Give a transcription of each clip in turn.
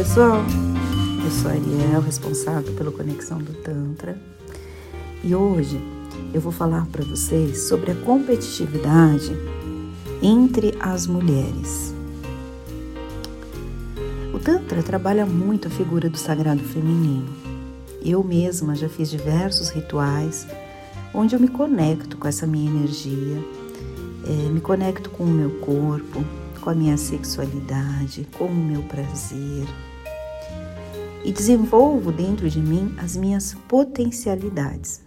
pessoal, eu sou a Ariel, responsável pela conexão do Tantra, e hoje eu vou falar para vocês sobre a competitividade entre as mulheres. O Tantra trabalha muito a figura do sagrado feminino. Eu mesma já fiz diversos rituais onde eu me conecto com essa minha energia, é, me conecto com o meu corpo, com a minha sexualidade, com o meu prazer e desenvolvo dentro de mim as minhas potencialidades.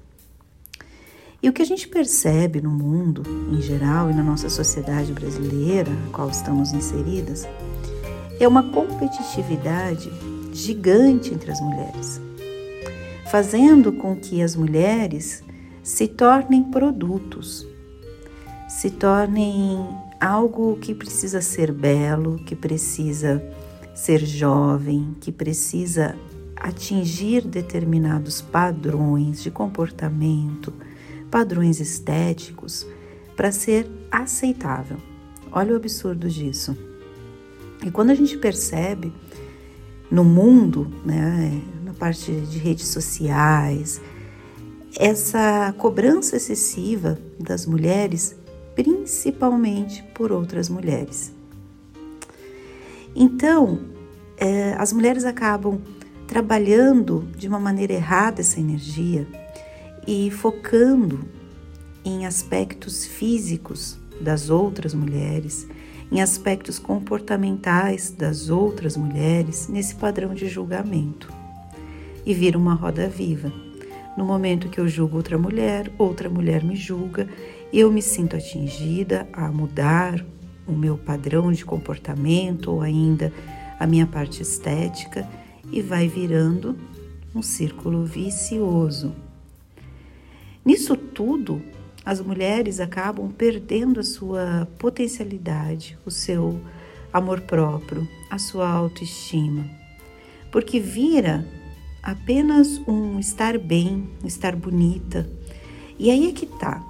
E o que a gente percebe no mundo em geral e na nossa sociedade brasileira, a qual estamos inseridas, é uma competitividade gigante entre as mulheres, fazendo com que as mulheres se tornem produtos, se tornem algo que precisa ser belo, que precisa ser jovem, que precisa atingir determinados padrões de comportamento, padrões estéticos para ser aceitável. Olha o absurdo disso. E quando a gente percebe no mundo, né, na parte de redes sociais, essa cobrança excessiva das mulheres, principalmente por outras mulheres. Então, é, as mulheres acabam trabalhando de uma maneira errada essa energia e focando em aspectos físicos das outras mulheres, em aspectos comportamentais das outras mulheres, nesse padrão de julgamento. E vira uma roda viva. No momento que eu julgo outra mulher, outra mulher me julga, eu me sinto atingida a mudar o meu padrão de comportamento ou ainda a minha parte estética e vai virando um círculo vicioso Nisso tudo, as mulheres acabam perdendo a sua potencialidade, o seu amor próprio, a sua autoestima, porque vira apenas um estar bem, um estar bonita. E aí é que tá.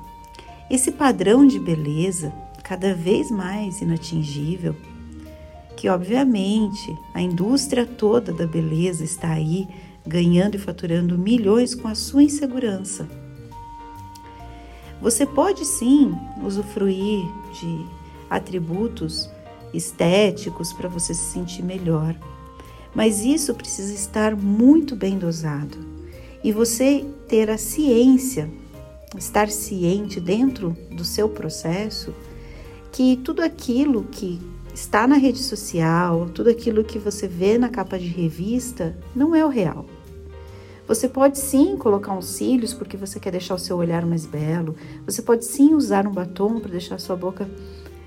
Esse padrão de beleza, cada vez mais inatingível, que obviamente a indústria toda da beleza está aí ganhando e faturando milhões com a sua insegurança. Você pode sim usufruir de atributos estéticos para você se sentir melhor, mas isso precisa estar muito bem dosado. E você ter a ciência, estar ciente dentro do seu processo que tudo aquilo que está na rede social, tudo aquilo que você vê na capa de revista não é o real. Você pode sim colocar uns cílios porque você quer deixar o seu olhar mais belo. Você pode sim usar um batom para deixar a sua boca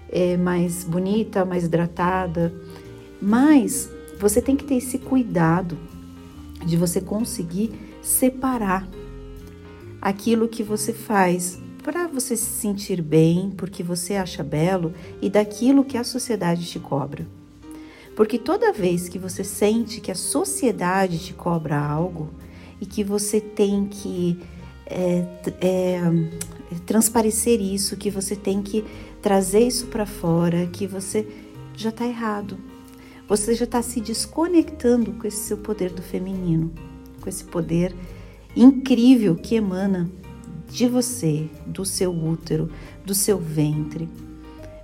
é, mais bonita, mais hidratada. Mas você tem que ter esse cuidado de você conseguir separar aquilo que você faz para você se sentir bem, porque você acha belo, e daquilo que a sociedade te cobra. Porque toda vez que você sente que a sociedade te cobra algo, e que você tem que é, é, transparecer isso, que você tem que trazer isso para fora, que você já está errado. Você já está se desconectando com esse seu poder do feminino, com esse poder incrível que emana de você, do seu útero, do seu ventre.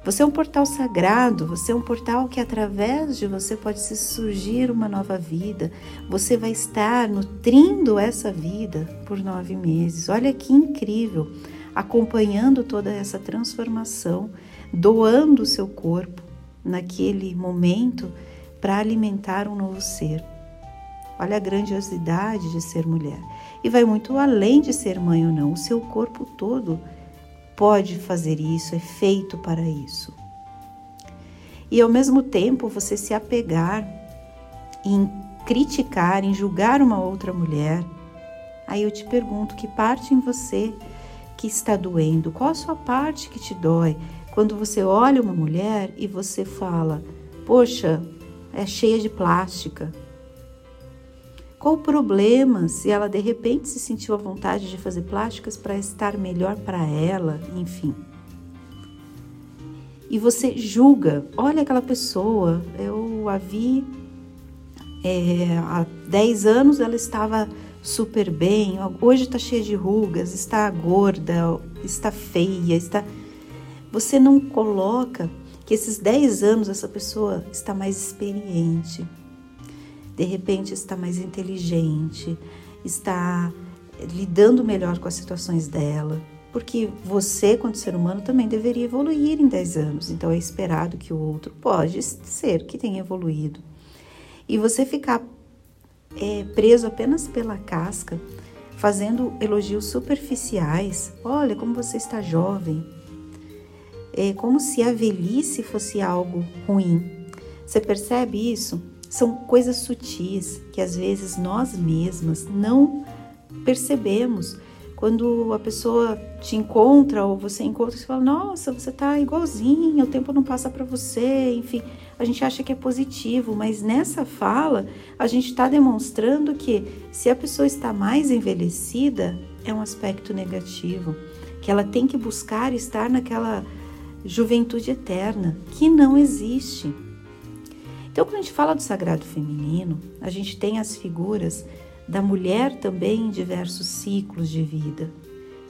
Você é um portal sagrado, você é um portal que através de você pode se surgir uma nova vida. Você vai estar nutrindo essa vida por nove meses. Olha que incrível! Acompanhando toda essa transformação, doando o seu corpo naquele momento para alimentar um novo ser. Olha a grandiosidade de ser mulher. E vai muito além de ser mãe ou não, o seu corpo todo pode fazer isso, é feito para isso. E ao mesmo tempo você se apegar em criticar, em julgar uma outra mulher, aí eu te pergunto que parte em você que está doendo, qual a sua parte que te dói? Quando você olha uma mulher e você fala: Poxa, é cheia de plástica, qual o problema se ela de repente se sentiu à vontade de fazer plásticas para estar melhor para ela, enfim? E você julga, olha aquela pessoa, eu a vi é, há 10 anos ela estava super bem, hoje está cheia de rugas, está gorda, está feia, está. Você não coloca que esses 10 anos essa pessoa está mais experiente, de repente está mais inteligente, está lidando melhor com as situações dela, porque você, quanto ser humano, também deveria evoluir em 10 anos, então é esperado que o outro pode ser que tenha evoluído. E você ficar é, preso apenas pela casca, fazendo elogios superficiais. Olha como você está jovem. É como se a velhice fosse algo ruim. Você percebe isso? São coisas sutis que às vezes nós mesmas não percebemos quando a pessoa te encontra ou você encontra, você fala: Nossa, você está igualzinho, o tempo não passa para você. Enfim, a gente acha que é positivo, mas nessa fala a gente está demonstrando que se a pessoa está mais envelhecida, é um aspecto negativo, que ela tem que buscar estar naquela juventude eterna, que não existe. Então, quando a gente fala do sagrado feminino, a gente tem as figuras da mulher também em diversos ciclos de vida,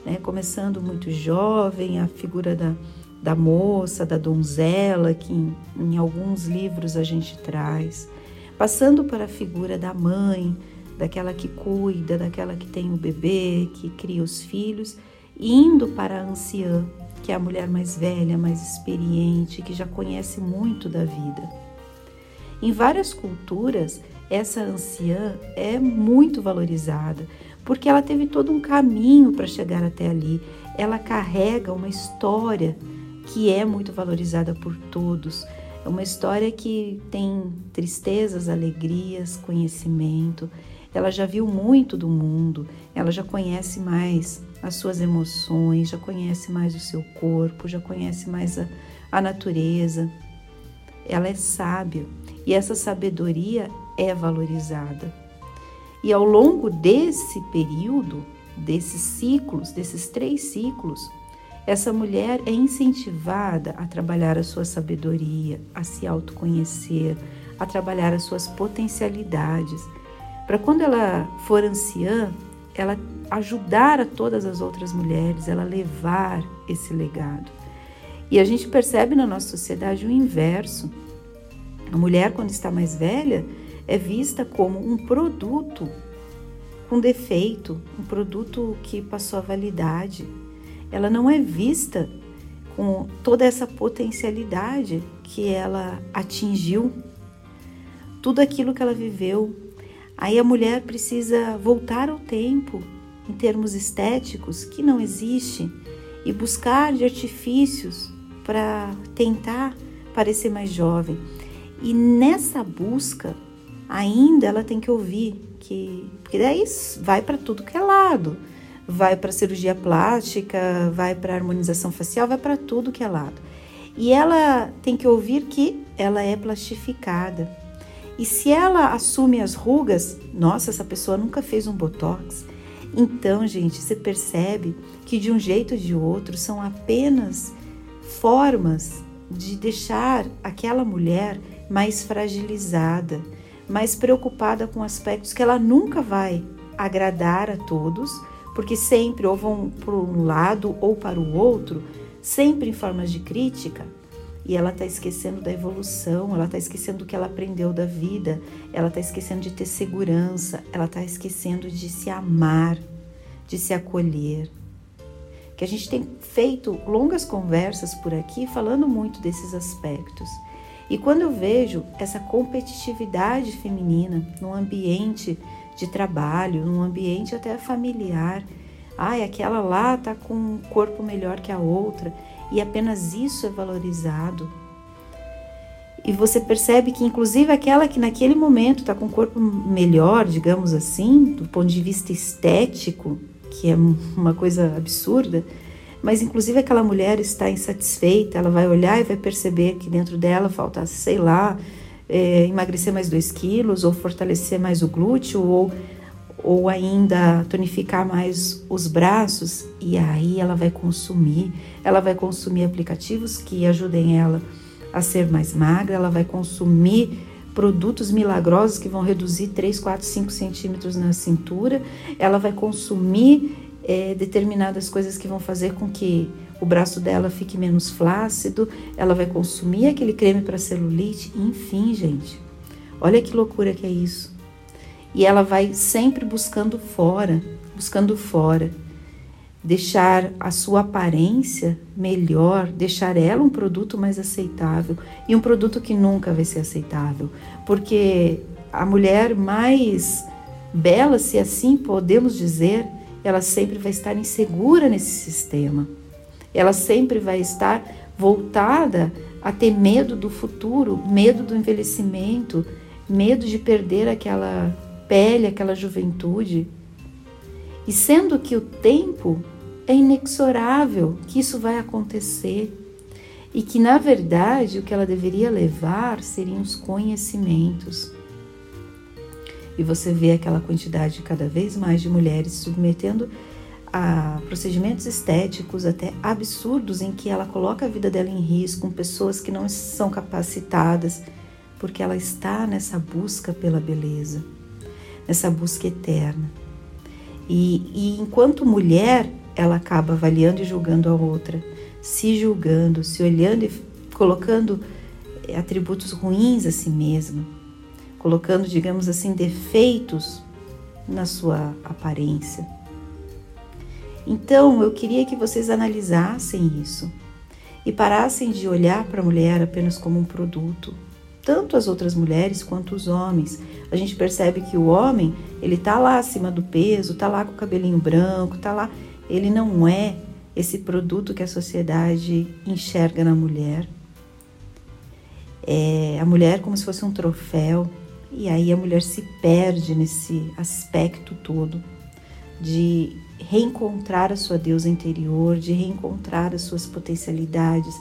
né? começando muito jovem, a figura da, da moça, da donzela, que em, em alguns livros a gente traz, passando para a figura da mãe, daquela que cuida, daquela que tem o bebê, que cria os filhos, indo para a anciã, que é a mulher mais velha, mais experiente, que já conhece muito da vida. Em várias culturas, essa anciã é muito valorizada, porque ela teve todo um caminho para chegar até ali. Ela carrega uma história que é muito valorizada por todos. É uma história que tem tristezas, alegrias, conhecimento. Ela já viu muito do mundo, ela já conhece mais as suas emoções, já conhece mais o seu corpo, já conhece mais a, a natureza. Ela é sábia e essa sabedoria é valorizada. E ao longo desse período, desses ciclos, desses três ciclos, essa mulher é incentivada a trabalhar a sua sabedoria, a se autoconhecer, a trabalhar as suas potencialidades, para quando ela for anciã, ela ajudar a todas as outras mulheres, ela levar esse legado. E a gente percebe na nossa sociedade o inverso. A mulher, quando está mais velha, é vista como um produto com defeito, um produto que passou a validade. Ela não é vista com toda essa potencialidade que ela atingiu, tudo aquilo que ela viveu. Aí a mulher precisa voltar ao tempo, em termos estéticos, que não existe, e buscar de artifícios para tentar parecer mais jovem. E nessa busca, ainda ela tem que ouvir que porque daí vai para tudo que é lado. Vai para cirurgia plástica, vai para harmonização facial, vai para tudo que é lado. E ela tem que ouvir que ela é plastificada. E se ela assume as rugas, nossa, essa pessoa nunca fez um botox. Então, gente, você percebe que de um jeito ou de outro são apenas formas de deixar aquela mulher mais fragilizada, mais preocupada com aspectos que ela nunca vai agradar a todos, porque sempre ou vão para um lado ou para o outro, sempre em formas de crítica, e ela está esquecendo da evolução, ela está esquecendo do que ela aprendeu da vida, ela está esquecendo de ter segurança, ela está esquecendo de se amar, de se acolher. Que a gente tem feito longas conversas por aqui falando muito desses aspectos. E quando eu vejo essa competitividade feminina num ambiente de trabalho, num ambiente até familiar, ai, aquela lá tá com um corpo melhor que a outra e apenas isso é valorizado. E você percebe que, inclusive, aquela que naquele momento está com um corpo melhor, digamos assim, do ponto de vista estético, que é uma coisa absurda, mas inclusive aquela mulher está insatisfeita, ela vai olhar e vai perceber que dentro dela falta, sei lá, é, emagrecer mais dois quilos, ou fortalecer mais o glúteo, ou, ou ainda tonificar mais os braços, e aí ela vai consumir, ela vai consumir aplicativos que ajudem ela a ser mais magra, ela vai consumir produtos milagrosos que vão reduzir 3, 4, 5 centímetros na cintura, ela vai consumir é, determinadas coisas que vão fazer com que o braço dela fique menos flácido, ela vai consumir aquele creme para celulite, enfim, gente. Olha que loucura que é isso. E ela vai sempre buscando fora, buscando fora deixar a sua aparência melhor, deixar ela um produto mais aceitável e um produto que nunca vai ser aceitável, porque a mulher mais bela, se assim podemos dizer, ela sempre vai estar insegura nesse sistema. Ela sempre vai estar voltada a ter medo do futuro, medo do envelhecimento, medo de perder aquela pele, aquela juventude. E sendo que o tempo é inexorável que isso vai acontecer e que, na verdade, o que ela deveria levar seriam os conhecimentos. E você vê aquela quantidade cada vez mais de mulheres submetendo a procedimentos estéticos até absurdos em que ela coloca a vida dela em risco com pessoas que não são capacitadas, porque ela está nessa busca pela beleza, nessa busca eterna. E, e enquanto mulher, ela acaba avaliando e julgando a outra, se julgando, se olhando e colocando eh, atributos ruins a si mesma, colocando, digamos assim, defeitos na sua aparência. Então, eu queria que vocês analisassem isso e parassem de olhar para a mulher apenas como um produto, tanto as outras mulheres quanto os homens. A gente percebe que o homem, ele tá lá acima do peso, tá lá com o cabelinho branco, tá lá ele não é esse produto que a sociedade enxerga na mulher. É a mulher como se fosse um troféu, e aí a mulher se perde nesse aspecto todo de reencontrar a sua deusa interior, de reencontrar as suas potencialidades,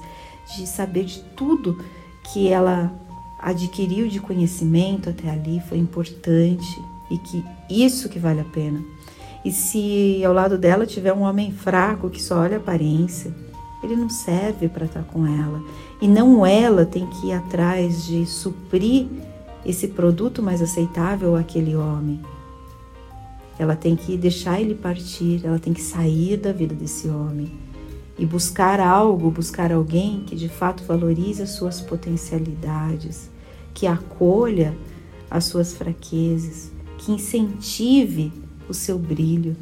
de saber de tudo que ela adquiriu de conhecimento até ali foi importante e que isso que vale a pena. E se ao lado dela tiver um homem fraco que só olha a aparência, ele não serve para estar com ela. E não ela tem que ir atrás de suprir esse produto mais aceitável àquele homem. Ela tem que deixar ele partir, ela tem que sair da vida desse homem e buscar algo, buscar alguém que de fato valorize as suas potencialidades, que acolha as suas fraquezas, que incentive o seu brilho.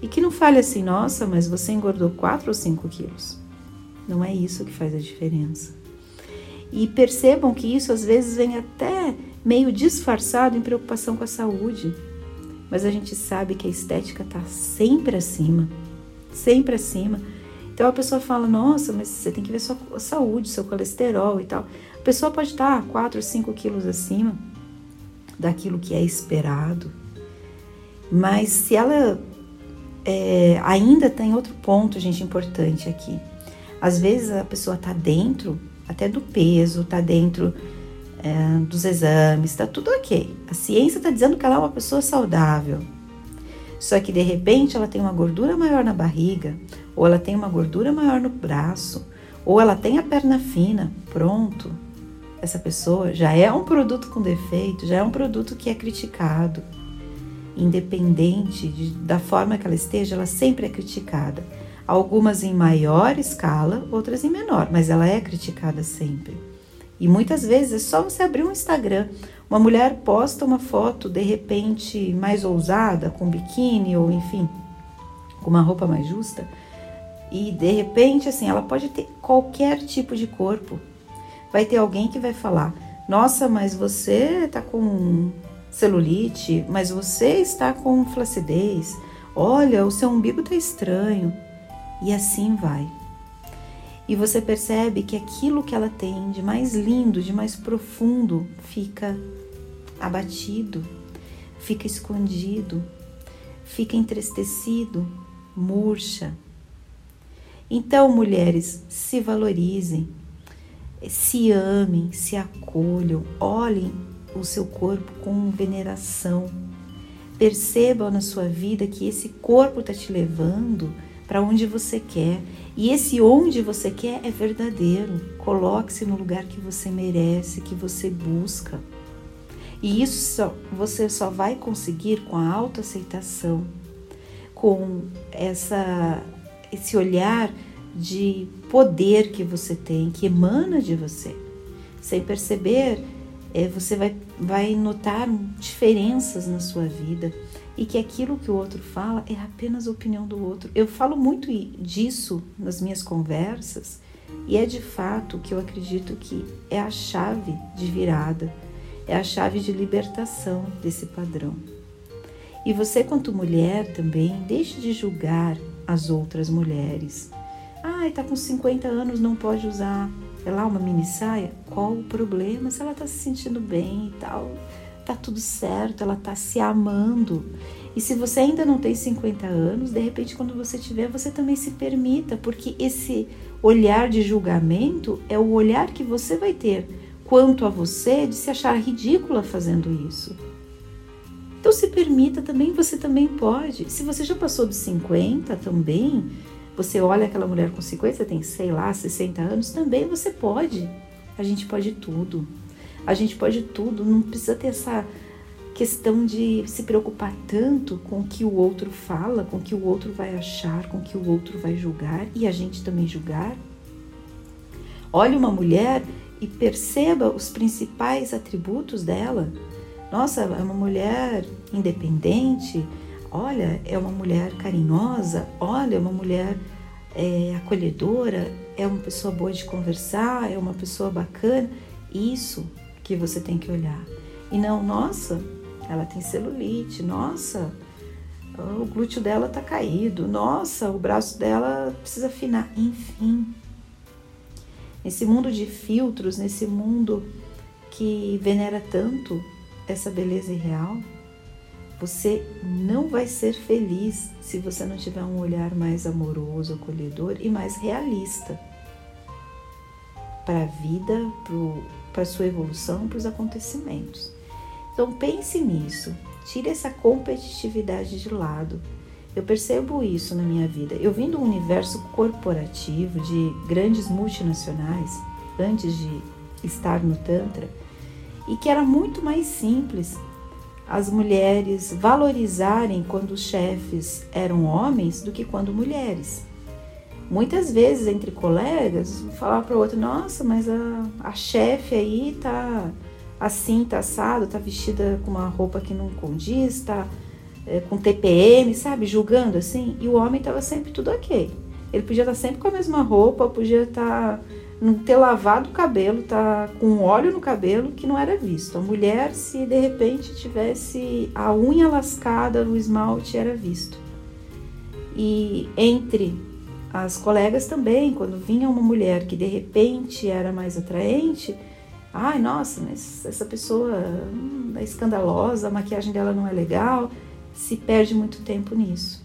E que não fale assim, nossa, mas você engordou 4 ou 5 quilos. Não é isso que faz a diferença. E percebam que isso às vezes vem até meio disfarçado em preocupação com a saúde. Mas a gente sabe que a estética está sempre acima, sempre acima. Então a pessoa fala, nossa, mas você tem que ver sua saúde, seu colesterol e tal. A pessoa pode estar 4 ou 5 quilos acima daquilo que é esperado. Mas se ela é, ainda tem outro ponto, gente, importante aqui. Às vezes a pessoa tá dentro até do peso, tá dentro é, dos exames, tá tudo ok. A ciência tá dizendo que ela é uma pessoa saudável. Só que de repente ela tem uma gordura maior na barriga, ou ela tem uma gordura maior no braço, ou ela tem a perna fina, pronto. Essa pessoa já é um produto com defeito, já é um produto que é criticado independente de, da forma que ela esteja, ela sempre é criticada. Algumas em maior escala, outras em menor, mas ela é criticada sempre. E muitas vezes é só você abrir um Instagram, uma mulher posta uma foto de repente mais ousada, com biquíni ou enfim, com uma roupa mais justa, e de repente assim, ela pode ter qualquer tipo de corpo. Vai ter alguém que vai falar: "Nossa, mas você tá com celulite, mas você está com flacidez. Olha, o seu umbigo está estranho. E assim vai. E você percebe que aquilo que ela tem de mais lindo, de mais profundo, fica abatido, fica escondido, fica entristecido, murcha. Então, mulheres, se valorizem, se amem, se acolham, olhem o seu corpo com veneração. Perceba na sua vida que esse corpo está te levando para onde você quer. E esse onde você quer é verdadeiro. Coloque-se no lugar que você merece, que você busca. E isso só, você só vai conseguir com a autoaceitação, com essa, esse olhar de poder que você tem, que emana de você. Sem perceber, é, você vai, vai notar diferenças na sua vida e que aquilo que o outro fala é apenas a opinião do outro. Eu falo muito disso nas minhas conversas e é de fato que eu acredito que é a chave de virada, é a chave de libertação desse padrão. E você, quanto mulher, também deixe de julgar as outras mulheres. Ah, está com 50 anos, não pode usar é lá uma mini saia. Qual o problema? Se ela está se sentindo bem e tal, tá tudo certo, ela tá se amando. E se você ainda não tem 50 anos, de repente quando você tiver, você também se permita, porque esse olhar de julgamento é o olhar que você vai ter quanto a você de se achar ridícula fazendo isso. Então se permita também, você também pode. Se você já passou dos 50 também, você olha aquela mulher com 50, você tem, sei lá, 60 anos, também você pode. A gente pode tudo. A gente pode tudo, não precisa ter essa questão de se preocupar tanto com o que o outro fala, com o que o outro vai achar, com o que o outro vai julgar e a gente também julgar. Olhe uma mulher e perceba os principais atributos dela. Nossa, é uma mulher independente, olha, é uma mulher carinhosa, olha, é uma mulher é, acolhedora, é uma pessoa boa de conversar, é uma pessoa bacana. Isso que você tem que olhar. E não, nossa, ela tem celulite, nossa, o glúteo dela tá caído, nossa, o braço dela precisa afinar, enfim. Nesse mundo de filtros, nesse mundo que venera tanto essa beleza irreal, você não vai ser feliz se você não tiver um olhar mais amoroso, acolhedor e mais realista para a vida, para a sua evolução, para os acontecimentos. Então pense nisso, tire essa competitividade de lado. Eu percebo isso na minha vida. Eu vim do universo corporativo de grandes multinacionais antes de estar no Tantra e que era muito mais simples as mulheres valorizarem quando os chefes eram homens do que quando mulheres. Muitas vezes entre colegas, falar para o outro: nossa, mas a, a chefe aí tá assim, tá assado, tá vestida com uma roupa que não condiz, tá é, com TPM, sabe? Julgando assim. E o homem tava sempre tudo ok. Ele podia estar tá sempre com a mesma roupa, podia estar. Não ter lavado o cabelo, tá com óleo no cabelo que não era visto. A mulher, se de repente tivesse a unha lascada no esmalte, era visto. E entre as colegas também, quando vinha uma mulher que de repente era mais atraente, ai, nossa, mas essa pessoa hum, é escandalosa, a maquiagem dela não é legal, se perde muito tempo nisso.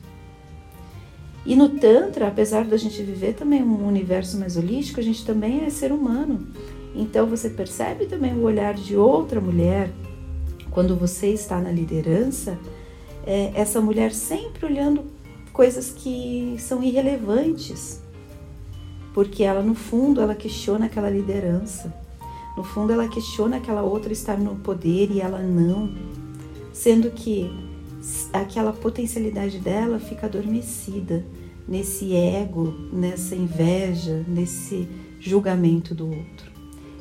E no Tantra, apesar da gente viver também um universo mais holístico, a gente também é ser humano. Então você percebe também o olhar de outra mulher quando você está na liderança, é, essa mulher sempre olhando coisas que são irrelevantes, porque ela no fundo ela questiona aquela liderança, no fundo ela questiona aquela outra estar no poder e ela não, sendo que aquela potencialidade dela fica adormecida nesse ego, nessa inveja, nesse julgamento do outro.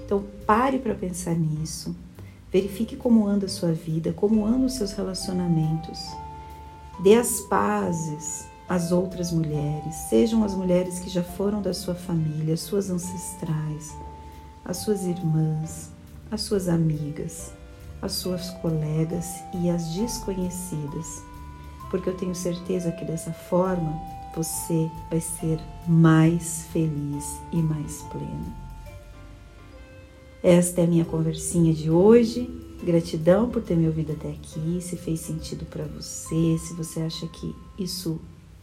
Então pare para pensar nisso. Verifique como anda a sua vida, como andam os seus relacionamentos. Dê as pazes às outras mulheres, sejam as mulheres que já foram da sua família, as suas ancestrais, as suas irmãs, as suas amigas as suas colegas e as desconhecidas, porque eu tenho certeza que dessa forma você vai ser mais feliz e mais pleno. Esta é a minha conversinha de hoje. Gratidão por ter me ouvido até aqui. Se fez sentido para você, se você acha que isso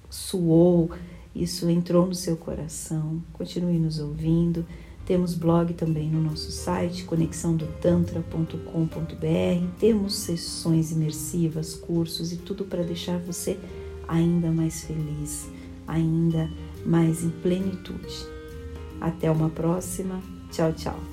suou, isso entrou no seu coração, continue nos ouvindo. Temos blog também no nosso site, conexãodotantra.com.br. Temos sessões imersivas, cursos e tudo para deixar você ainda mais feliz, ainda mais em plenitude. Até uma próxima. Tchau, tchau.